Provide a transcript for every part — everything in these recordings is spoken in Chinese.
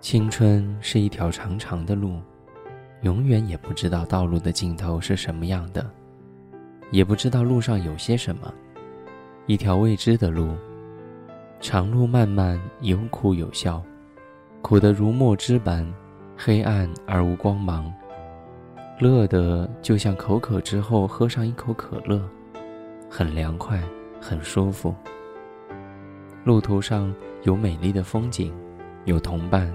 青春是一条长长的路，永远也不知道道路的尽头是什么样的，也不知道路上有些什么。一条未知的路，长路漫漫，有苦有笑，苦得如墨汁般黑暗而无光芒，乐得就像口渴之后喝上一口可乐，很凉快，很舒服。路途上有美丽的风景，有同伴。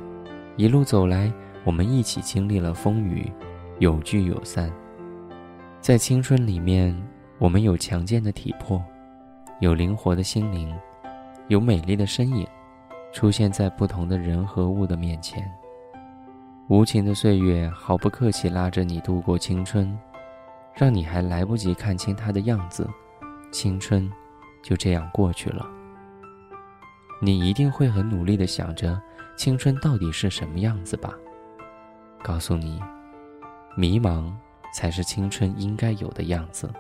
一路走来，我们一起经历了风雨，有聚有散。在青春里面，我们有强健的体魄，有灵活的心灵，有美丽的身影，出现在不同的人和物的面前。无情的岁月毫不客气拉着你度过青春，让你还来不及看清它的样子，青春就这样过去了。你一定会很努力的想着。青春到底是什么样子吧？告诉你，迷茫才是青春应该有的样子。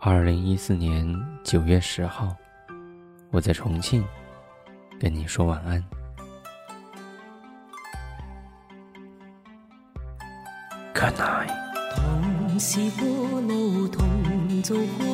二零一四年九月十号，我在重庆跟你说晚安。Good night。同是过路，同做过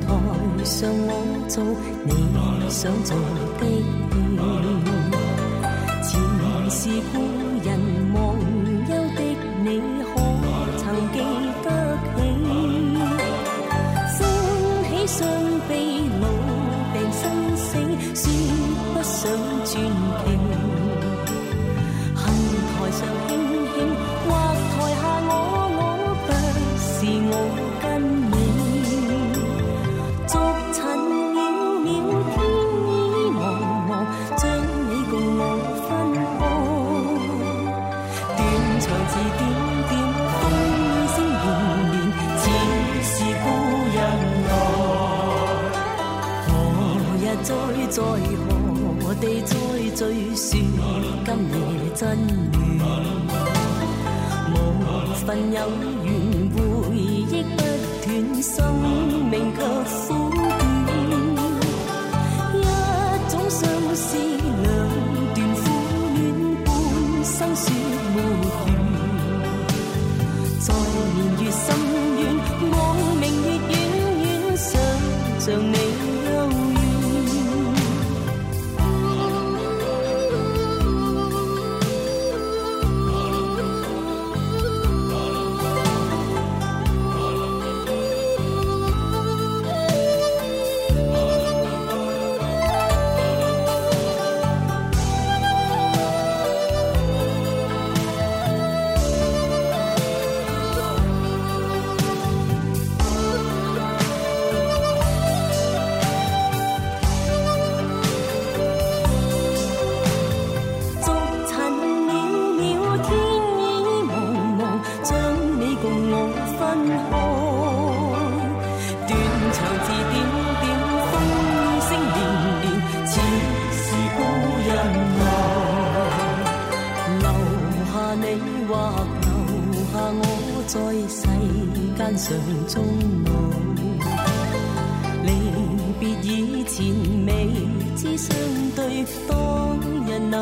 台上我做，你想做的戏。前是故人忘忧的你，可曾记得起？欢喜伤悲老病生死，说不上传奇。恨台上真暖？无份有缘，回忆不断，生命却苦短。一种相思，两段苦。恋，半生说没完。在年月深远，望明月远远，想着你。分开，断肠字点点，风声连连，似是故人来。留下你或留下我，在世间上终老。离别以前未知相对，当日那。